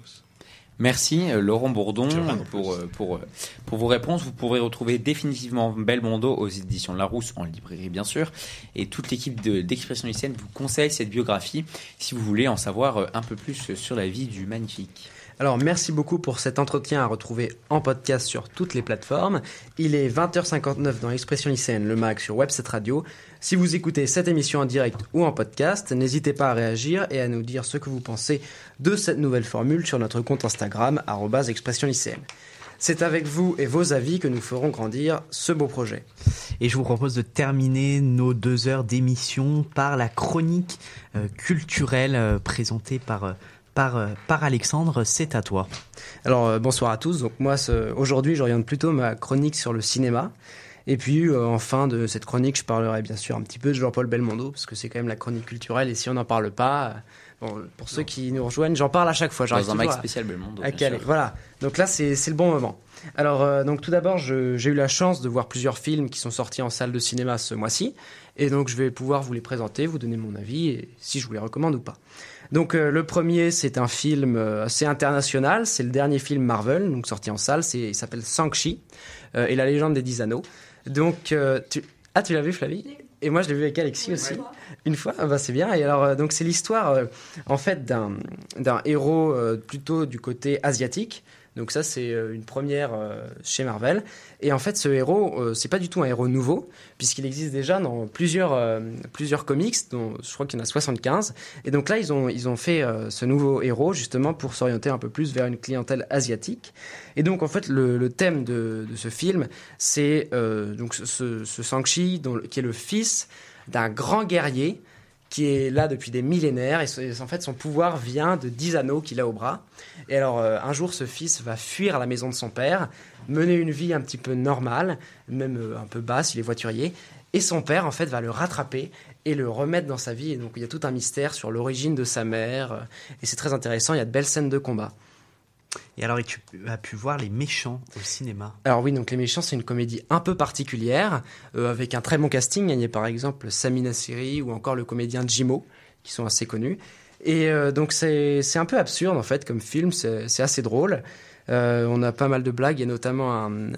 Merci euh, Laurent Bourdon pour, euh, pour, euh, pour vos réponses. Vous pourrez retrouver définitivement Belmondo aux éditions Larousse en librairie bien sûr. Et toute l'équipe de- d'Expression lycéenne vous conseille cette biographie si vous voulez en savoir un peu plus sur la vie du magnifique. Alors, merci beaucoup pour cet entretien à retrouver en podcast sur toutes les plateformes. Il est 20h59 dans Expression lycéenne, le mag sur Webset Radio. Si vous écoutez cette émission en direct ou en podcast, n'hésitez pas à réagir et à nous dire ce que vous pensez de cette nouvelle formule sur notre compte Instagram, expression lycéenne. C'est avec vous et vos avis que nous ferons grandir ce beau projet. Et je vous propose de terminer nos deux heures d'émission par la chronique euh, culturelle euh, présentée par, euh, par, par Alexandre. C'est à toi. Alors bonsoir à tous. Donc moi ce- aujourd'hui j'oriente plutôt ma chronique sur le cinéma. Et puis euh, en fin de cette chronique je parlerai bien sûr un petit peu de Jean-Paul Belmondo parce que c'est quand même la chronique culturelle et si on n'en parle pas, euh, bon, pour ceux qui nous rejoignent j'en parle à chaque fois. Dans un à- spécial Belmondo. à. Voilà. Donc là, c'est c'est le bon moment. Alors, euh, donc tout d'abord, j'ai eu la chance de voir plusieurs films qui sont sortis en salle de cinéma ce mois-ci, et donc je vais pouvoir vous les présenter, vous donner mon avis et si je vous les recommande ou pas. Donc euh, le premier, c'est un film euh, assez international, c'est le dernier film Marvel, donc sorti en salle, il s'appelle Shang-Chi euh, et la légende des dix anneaux. Donc euh, tu... ah tu l'as vu Flavie? Et moi je l'ai vu avec Alexis aussi. Une fois, ah bah c'est bien. Et alors, euh, donc c'est l'histoire euh, en fait d'un d'un héros plutôt du côté asiatique. Donc ça c'est euh, une première euh, chez Marvel. Et en fait ce héros, euh, c'est pas du tout un héros nouveau puisqu'il existe déjà dans plusieurs plusieurs comics, dont je crois qu'il y en a 75. Et donc là ils ont ils ont fait ce nouveau héros justement pour s'orienter un peu plus vers une clientèle asiatique. Et donc en fait le, thème de, ce film c'est donc ce, ce, Shang-Chi qui est le fils d'un grand guerrier qui est là depuis des millénaires et en fait son pouvoir vient de 10 anneaux qu'il a au bras. Et alors euh, un jour ce fils va fuir à la maison de son père, mener une vie un petit peu normale, même euh, un peu basse, il est voiturier, et son père en fait va le rattraper et le remettre dans sa vie et donc il y a tout un mystère sur l'origine de sa mère euh, et c'est très intéressant, il y a de belles scènes de combat. Et alors, tu as pu voir Les Méchants au cinéma? Alors oui, donc Les Méchants, c'est une comédie un peu particulière, euh, avec un très bon casting. Il y a par exemple Samina Seri ou encore le comédien Jimo, qui sont assez connus. Et euh, donc c'est un peu absurde en fait comme film, c'est assez drôle. Euh, on a pas mal de blagues et notamment un,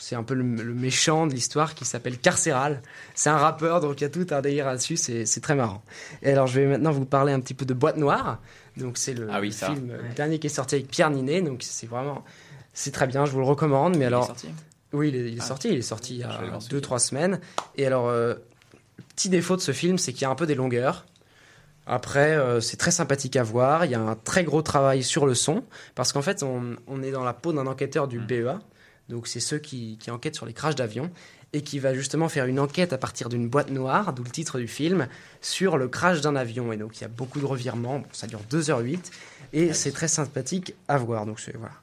c'est un peu le, le méchant de l'histoire qui s'appelle Carcéral. C'est un rappeur donc il y a tout un délire là-dessus, c'est très marrant. Et alors je vais maintenant vous parler un petit peu de Boîte Noire. Donc c'est le, Ah oui, le ça. film le dernier qui est sorti avec Pierre Ninet, donc c'est vraiment c'est très bien, je vous le recommande. Mais Il est alors sorti oui, il est, il est Ah. sorti. Il est sorti il y a voir ce 2-3 semaines. Et alors, euh, petit défaut de ce film, c'est qu'il y a un peu des longueurs. Après, euh, c'est très sympathique à voir. Il y a un très gros travail sur le son. Parce qu'en fait, on, on est dans la peau d'un enquêteur du Mm. BEA. Donc, c'est ceux qui, qui enquêtent sur les crashs d'avions. Et qui va justement faire une enquête à partir d'une boîte noire, d'où le titre du film, sur le crash d'un avion. Et donc, il y a beaucoup de revirements. Bon, ça dure 2h08. Et c'est très sympathique à voir. Donc, c'est- voilà.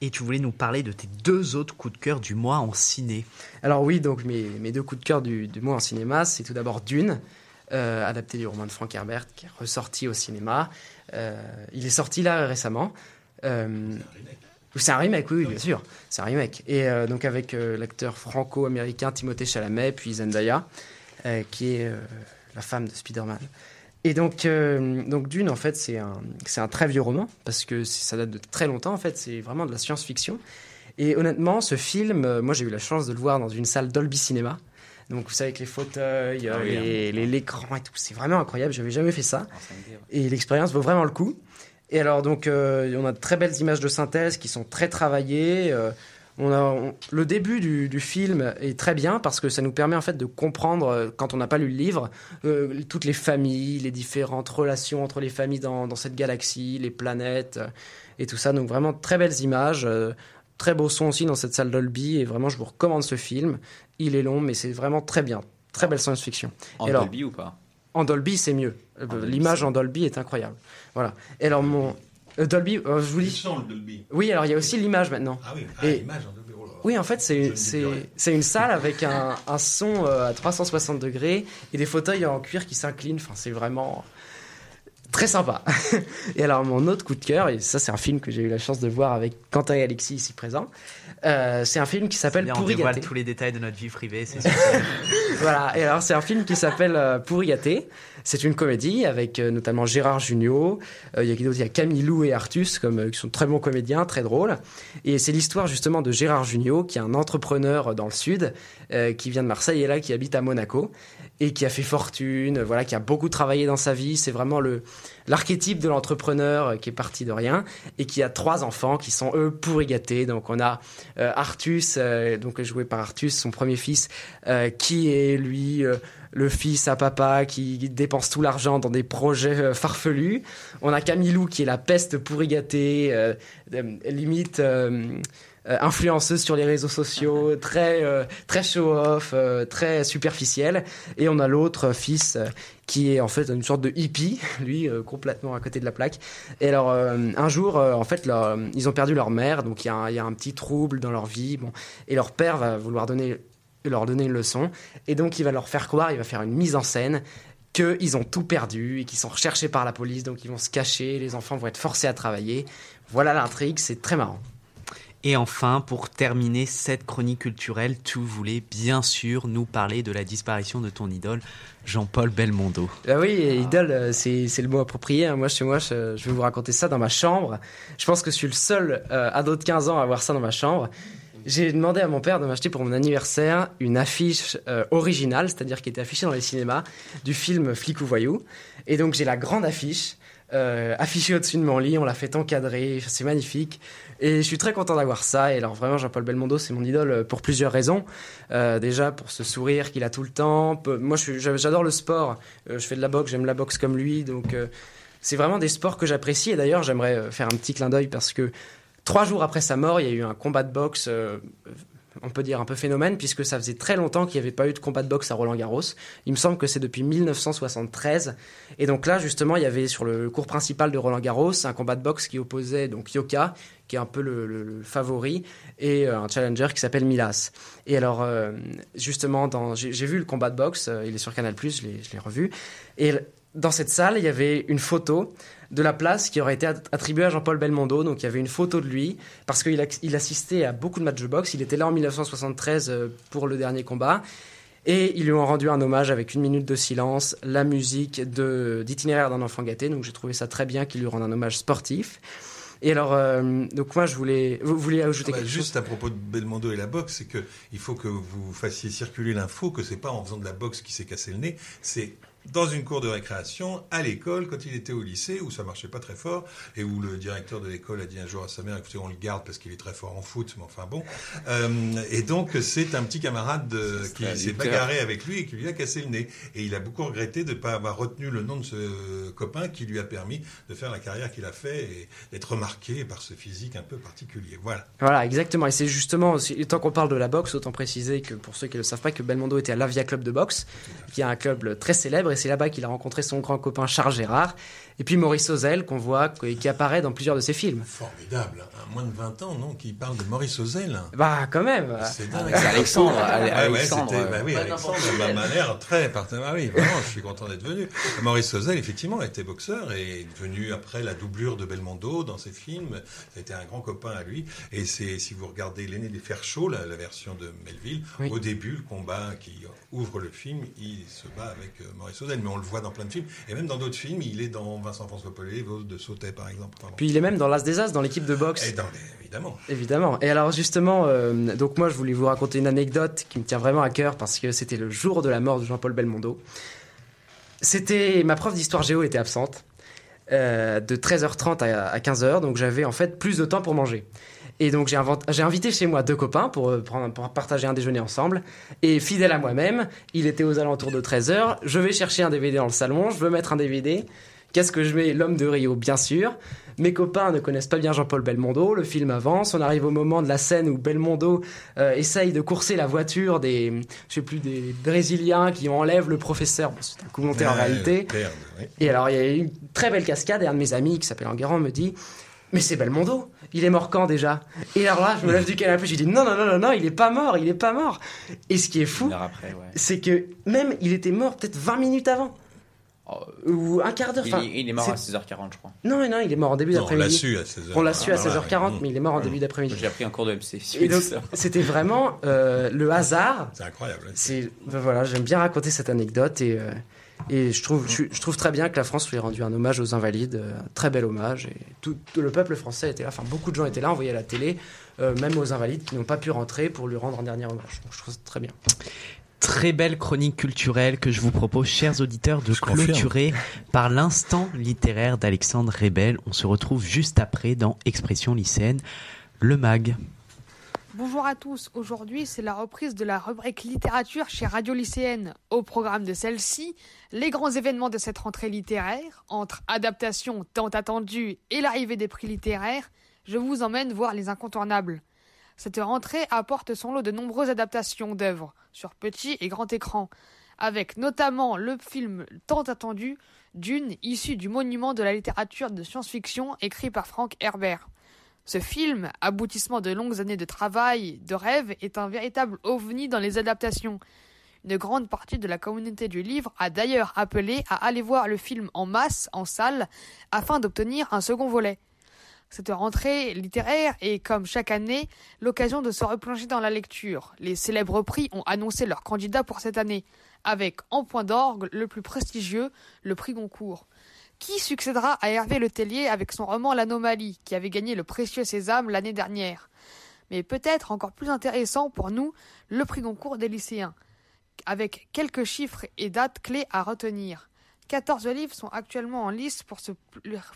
Et tu voulais nous parler de tes deux autres coups de cœur du mois en ciné. Alors oui, donc mes, mes deux coups de cœur du, du mois en cinéma, c'est tout d'abord Dune, euh, adapté du roman de Frank Herbert, qui est ressorti au cinéma. Euh, il est sorti là récemment. Euh, c'est un remake, oui, oui, bien sûr. C'est un remake. Et euh, donc avec euh, l'acteur franco-américain Timothée Chalamet, puis Zendaya, euh, qui est la femme de Spider-Man. Et donc, donc Dune, en fait, c'est un, c'est un très vieux roman, parce que ça date de très longtemps, en fait, c'est vraiment de la science-fiction. Et honnêtement, ce film, moi j'ai eu la chance de le voir dans une salle Dolby Cinéma. Donc vous savez, avec les fauteuils, Ah oui, les- les- l'écran et tout, c'est vraiment incroyable, j'avais jamais fait ça. Ah. Et l'expérience vaut vraiment le coup. Et alors, donc, euh, on a de très belles images de synthèse qui sont très travaillées. euh, on a, on- le début du, du film est très bien parce que ça nous permet en fait de comprendre, euh, quand on n'a pas lu le livre, euh, toutes les familles, les différentes relations entre les familles dans, dans cette galaxie, les planètes et tout ça. Donc, vraiment très belles images. très beau son aussi dans cette salle Dolby. Et vraiment, je vous recommande ce film. Il est long, mais c'est vraiment très bien. Très belle science-fiction. En alors Dolby ou pas? En Dolby, c'est mieux. Euh, L'image en Dolby est incroyable. Voilà. Et alors, mon. euh, Dolby, euh, je vous Le dis. son, le Dolby. Oui, alors il y a aussi l'image maintenant. Ah oui, ah, Et- l'image en Dolby. oh là là. Oui, en fait, c'est une salle avec un, un son euh, à 360 degrés et des fauteuils en cuir qui s'inclinent. Enfin, c'est vraiment très sympa. et alors, mon autre coup de cœur, et ça, c'est un film que j'ai eu la chance de voir avec Quentin et Alexis ici présents. euh, c'est un film qui s'appelle Pourri dévoile gâté. tous les détails de notre vie privée, c'est sûr. Voilà, et alors c'est un film qui s'appelle euh, Pourri gâté. C'est une comédie avec euh, notamment Gérard Jugnot. Euh, Il y a Camille Lou et Artus, comme, euh, qui sont très bons comédiens, très drôles. Et c'est l'histoire justement de Gérard Jugnot, qui est un entrepreneur euh, dans le sud, qui vient de Marseille et là qui habite à Monaco et qui a fait fortune, voilà, qui a beaucoup travaillé dans sa vie. C'est vraiment le l'archétype de l'entrepreneur qui est parti de rien et qui a trois enfants qui sont eux pourri gâtés. Donc on a euh, Artus, euh, donc joué par Artus, son premier fils, euh, qui est lui le fils à papa qui dépense tout l'argent dans des projets euh, farfelus. On a Camilou qui est la peste pourri gâtée, euh, euh, limite euh, influenceuse sur les réseaux sociaux, très euh, très show-off, très superficielle. Et on a l'autre fils qui est en fait une sorte de hippie, lui euh, complètement à côté de la plaque. Et alors euh, un jour, euh, en fait, leur- ils ont perdu leur mère, donc il y, a un- il y a un petit trouble dans leur vie. Bon, et leur père va vouloir donner leur donner une leçon. Et donc, il va leur faire croire, il va faire une mise en scène qu'ils ont tout perdu et qu'ils sont recherchés par la police, donc ils vont se cacher, les enfants vont être forcés à travailler. Voilà l'intrigue, c'est très marrant. Et enfin, pour terminer cette chronique culturelle, tu voulais bien sûr nous parler de la disparition de ton idole, Jean-Paul Belmondo. Ah oui, idole, euh, c'est c'est le mot approprié. hein. Moi, chez moi, je, je vais vous raconter ça dans ma chambre. Je pense que je suis le seul euh, ado de 15 ans à avoir ça dans ma chambre. J'ai demandé à mon père de m'acheter pour mon anniversaire une affiche euh, originale, c'est-à-dire qui était affichée dans les cinémas, du film Flic ou Voyou. Et donc j'ai la grande affiche, euh, affichée au-dessus de mon lit, on l'a fait encadrer, c'est magnifique. Et je suis très content d'avoir ça. Et alors vraiment, Jean-Paul Belmondo, c'est mon idole euh, pour plusieurs raisons. Déjà pour ce sourire qu'il a tout le temps. Moi, j'adore le sport. Je fais de la boxe, j'aime la boxe comme lui. Donc c'est vraiment des sports que j'apprécie. Et d'ailleurs, j'aimerais faire un petit clin d'œil parce que trois jours après sa mort, il y a eu un combat de boxe. euh, on peut dire un peu phénomène puisque ça faisait très longtemps qu'il n'y avait pas eu de combat de boxe à Roland Garros. Il me semble que c'est depuis 1973. Et donc là, justement, il y avait sur le cours principal de Roland Garros un combat de boxe qui opposait donc Yoka, qui est un peu le, le- le favori, et euh, un challenger qui s'appelle Milas. Et alors, euh, justement, j'ai vu le combat de boxe, euh, il est sur Canal+, je l'ai revu, et dans cette salle, il y avait une photo de la place qui aurait été at- attribuée à Jean-Paul Belmondo. Donc il y avait une photo de lui, parce qu'il il assistait à beaucoup de matchs de boxe. Il était là en 1973 euh, pour le dernier combat. Et ils lui ont rendu un hommage avec une minute de silence, la musique de d'itinéraire d'un enfant gâté. Donc j'ai trouvé ça très bien qu'il lui rende un hommage sportif. Et alors, euh, donc moi je voulais, vous voulez ajouter Ah bah, quelque juste chose à propos de Belmondo et la boxe, c'est que il faut que vous fassiez circuler l'info que c'est pas en faisant de la boxe qui s'est cassé le nez, c'est dans une cour de récréation, à l'école, quand il était au lycée, où ça marchait pas très fort, et où le directeur de l'école a dit un jour à sa mère, écoutez, on le garde parce qu'il est très fort en foot, mais enfin bon. Euh, et donc, c'est un petit camarade de- qui s'est bagarré avec lui et qui lui a cassé le nez. Et il a beaucoup regretté de ne pas avoir retenu le nom de ce copain qui lui a permis de faire la carrière qu'il a fait et d'être remarqué par ce physique un peu particulier. Voilà. Voilà, exactement. Et c'est justement, tant qu'on parle de la boxe, autant préciser que pour ceux qui ne le savent pas, que Belmondo était à l'Avia Club de boxe, qui est un club très célèbre, c'est là-bas qu'il a rencontré son grand copain Charles Gérard, et puis Maurice Ozel, qu'on voit, qui qui apparaît dans plusieurs de ses films. Formidable. hein. Un moins de 20 ans, non, qui parle de Maurice Ozel. Bah, quand même. C'est dingue. C'est Alexandre, Ale- Ah ouais, Alexandre, c'était- euh, bah oui, Alexandre bah, m'a l'air très partenaire. Ah oui, vraiment, je suis content d'être venu. Maurice Ozel, effectivement, était boxeur et est devenu après la doublure de Belmondo dans ses films. Ça a été un grand copain à lui. Et c'est, si vous regardez L'aîné des fers chauds, la, la version de Melville, Oui. au début, le combat qui ouvre le film, il se bat avec euh, Maurice Ozel. Mais on le voit dans plein de films. Et même dans d'autres films, il est dans Vincent François Paulet, Vos de Sautet, par exemple. Puis il est même dans l'As des As, dans l'équipe de boxe. Et dans les- évidemment. Évidemment. Et alors justement, euh, donc moi je voulais vous raconter une anecdote qui me tient vraiment à cœur parce que c'était le jour de la mort de Jean-Paul Belmondo. C'était ma prof d'histoire géo était absente euh, de 13h30 à, à 15h, donc j'avais en fait plus de temps pour manger. Et donc j'ai invent- j'ai invité chez moi deux copains pour, euh, prendre, pour partager un déjeuner ensemble. Et fidèle à moi-même, il était aux alentours de 13h. Je vais chercher un DVD dans le salon, je veux mettre un DVD. Qu'est-ce que je mets L'homme de Rio, bien sûr. Mes copains ne connaissent pas bien Jean-Paul Belmondo. Le film avance. On arrive au moment de la scène où Belmondo euh, essaye de courser la voiture des, je sais plus, des Brésiliens qui enlèvent le professeur. Bon, c'est un coup monté en Ouais, réalité. Et alors, il y a eu une très belle cascade et un de mes amis qui s'appelle Enguerrand me dit Mais c'est Belmondo, il est mort quand déjà? Et alors là, je me lève du canapé, je dis Non, non, non, non, non, il est pas mort, il est pas mort. Et ce qui est fou, ouais. c'est que même il était mort peut-être 20 minutes avant, ou un quart d'heure. il, Enfin, il est mort à c'est- 16h40, je crois. Non, non, il est mort en début Non, on l'a d'après-midi. su à 16h. On l'a su à Ah, voilà, 16h40, oui. mais il est mort en début d'après-midi. J'ai appris en cours de MC. C'était vraiment euh, le hasard. C'est incroyable. C'est ben voilà, j'aime bien raconter cette anecdote et euh, et je trouve je, je trouve très bien que la France lui ait rendu un hommage aux invalides, euh, un très bel hommage et tout, tout le peuple français était là, enfin beaucoup de gens étaient là, on voyait à la télé, euh, même aux invalides qui n'ont pas pu rentrer pour lui rendre un dernier hommage. Donc, je trouve ça très bien. Très belle chronique culturelle que je vous propose, chers auditeurs, de Je confirme. clôturer par l'instant littéraire d'Alexandre Rebel. On se retrouve juste après dans Expression lycéenne, le MAG. Bonjour à tous, aujourd'hui c'est la reprise de la rubrique littérature chez Radio Lycéenne. Au programme de celle-ci, les grands événements de cette rentrée littéraire, entre adaptation tant attendue et l'arrivée des prix littéraires, je vous emmène voir les incontournables. Cette rentrée apporte son lot de nombreuses adaptations d'œuvres, sur petit et grand écran, avec notamment le film tant attendu Dune, issu du monument de la littérature de science-fiction écrit par Frank Herbert. Ce film, aboutissement de longues années de travail, de rêve, est un véritable ovni dans les adaptations. Une grande partie de la communauté du livre a d'ailleurs appelé à aller voir le film en masse, en salle, afin d'obtenir un second volet. Cette rentrée littéraire est, comme chaque année, l'occasion de se replonger dans la lecture. Les célèbres prix ont annoncé leurs candidats pour cette année, avec en point d'orgue le plus prestigieux, le prix Goncourt. Qui succédera à Hervé Le Tellier avec son roman L'Anomalie, qui avait gagné le précieux Sésame l'année dernière? Mais peut-être encore plus intéressant pour nous, le prix Goncourt des lycéens, avec quelques chiffres et dates clés à retenir. 14 livres sont actuellement en lice pour ce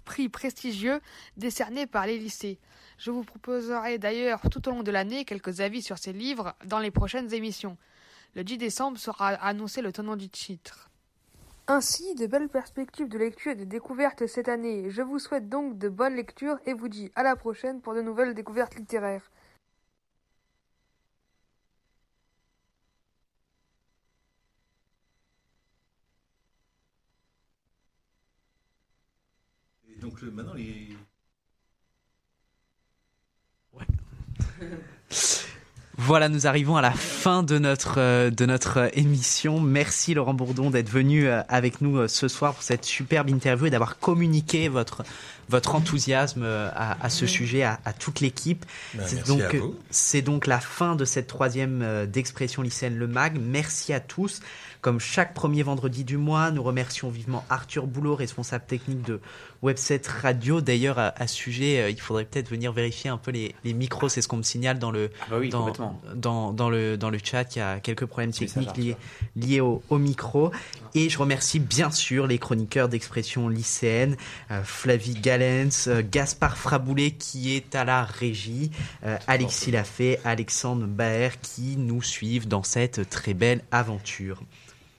prix prestigieux décerné par les lycées. Je vous proposerai d'ailleurs tout au long de l'année quelques avis sur ces livres dans les prochaines émissions. Le 10 décembre sera annoncé le tenant du titre. Ainsi, de belles perspectives de lecture et de découvertes cette année. Je vous souhaite donc de bonnes lectures et vous dis à la prochaine pour de nouvelles découvertes littéraires. Maintenant les. Voilà, nous arrivons à la fin de notre euh, de notre euh, émission. Merci Laurent Bourdon d'être venu euh, avec nous ce soir pour cette superbe interview et d'avoir communiqué votre votre enthousiasme à, à ce sujet à, à toute l'équipe. Ben, C'est merci donc à vous. c'est donc la fin de cette troisième d'expression lycéenne le mag. Merci à tous. Comme chaque premier vendredi du mois, nous remercions vivement Arthur Boulot, responsable technique de Webset Radio. D'ailleurs, à, à ce sujet, euh, il faudrait peut-être venir vérifier un peu les, les micros. C'est ce qu'on me signale dans le Ah bah oui, dans, complètement. dans, dans le, dans le chat, il y a quelques problèmes techniques liés, liés au, au micro. Et je remercie bien sûr les chroniqueurs d'expression lycéenne, euh, Flavie Galens, euh, Gaspard Fraboulet qui est à la régie, euh, Alexis Lafay, Alexandre Baer qui nous suivent dans cette très belle aventure.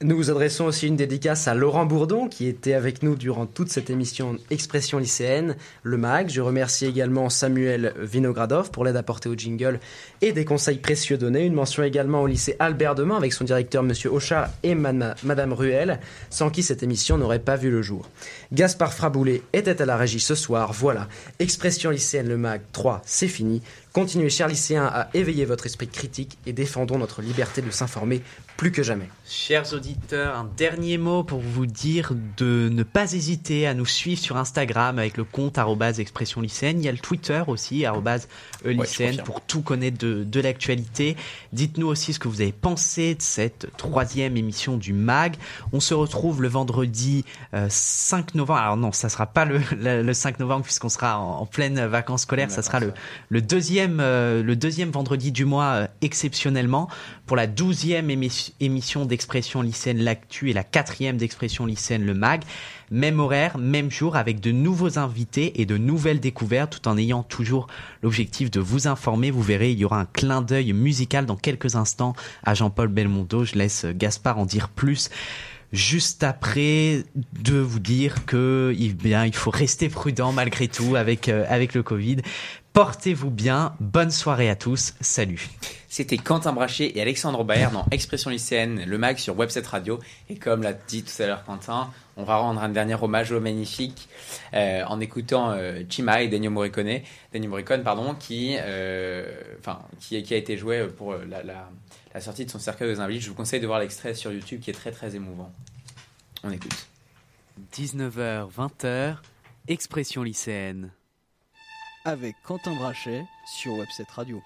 Nous vous adressons aussi une dédicace à Laurent Bourdon qui était avec nous durant toute cette émission Expression lycéenne, le MAG. Je remercie également Samuel Vinogradov pour l'aide apportée au jingle et des conseils précieux donnés. Une mention également au lycée Albert Demain avec son directeur Monsieur Auchard et Madame Ruel, sans qui cette émission n'aurait pas vu le jour. Gaspard Fraboulet était à la régie ce soir. Voilà, Expression lycéenne, le MAG 3, c'est fini. Continuez, chers lycéens, à éveiller votre esprit critique et défendons notre liberté de s'informer plus que jamais. Chers auditeurs, un dernier mot pour vous dire de ne pas hésiter à nous suivre sur Instagram avec le compte arrobase expression lycéenne. Il y a le Twitter aussi, arrobase e lycéenne, pour tout connaître de, de l'actualité. Dites-nous aussi ce que vous avez pensé de cette troisième émission du MAG. On se retrouve le vendredi euh, 5 novembre. Alors non, ça sera pas le, le, le 5 novembre puisqu'on sera en, en pleine vacances scolaires. Ça sera le, le deuxième, euh, le deuxième vendredi du mois euh, exceptionnellement pour la douzième émi- émission d'expression lycéenne l'actu et la quatrième d'expression lycéenne le mag. Même horaire, même jour, avec de nouveaux invités et de nouvelles découvertes, tout en ayant toujours l'objectif de vous informer. Vous verrez, il y aura un clin d'œil musical dans quelques instants à Jean-Paul Belmondo. Je laisse Gaspard en dire plus juste après de vous dire que eh il faut rester prudent malgré tout avec euh, avec le Covid. Portez-vous bien, bonne soirée à tous, salut. C'était Quentin Brachet et Alexandre Baer dans Expression lycéenne, le mag sur Webset Radio. Et comme l'a dit tout à l'heure Quentin, on va rendre un dernier hommage au magnifique euh, en écoutant euh, Chima et Daniel Morricone, Daniel Morricone pardon, qui, a été joué pour la, la sortie de son cercueil aux Invalides. Je vous conseille de voir l'extrait sur YouTube qui est très très émouvant. On écoute. 19h, 20h, expression lycéenne. avec Quentin Brachet sur Webset Radio.